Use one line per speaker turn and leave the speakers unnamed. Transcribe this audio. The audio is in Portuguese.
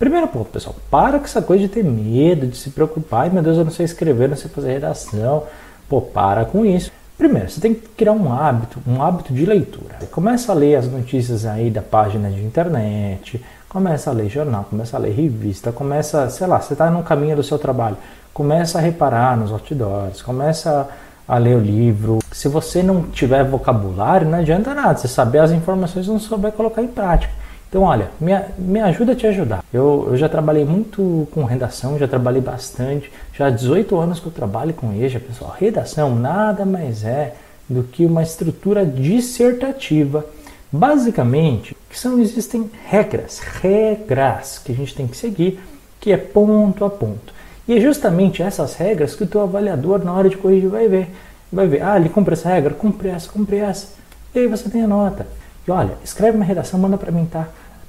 Primeiro ponto, pessoal, para com essa coisa de ter medo, de se preocupar. Ai, meu Deus, eu não sei escrever, não sei fazer redação. Pô, para com isso. Primeiro, você tem que criar um hábito, um hábito de leitura. Começa a ler as notícias aí da página de internet, começa a ler jornal, começa a ler revista, começa, sei lá, você está no caminho do seu trabalho, começa a reparar nos outdoors, começa a ler o livro. Se você não tiver vocabulário, não adianta nada, você saber as informações não souber colocar em prática. Então, olha, me, me ajuda a te ajudar. Eu, eu já trabalhei muito com redação, já trabalhei bastante. Já há 18 anos que eu trabalho com EJA, pessoal. Redação nada mais é do que uma estrutura dissertativa. Basicamente, que são, existem regras, regras que a gente tem que seguir, que é ponto a ponto. E é justamente essas regras que o teu avaliador, na hora de corrigir, vai ver. Vai ver, ah, ele cumpre essa regra, cumpre essa, cumpre essa. E aí você tem a nota. E olha, escreve uma redação, manda para mim, tá?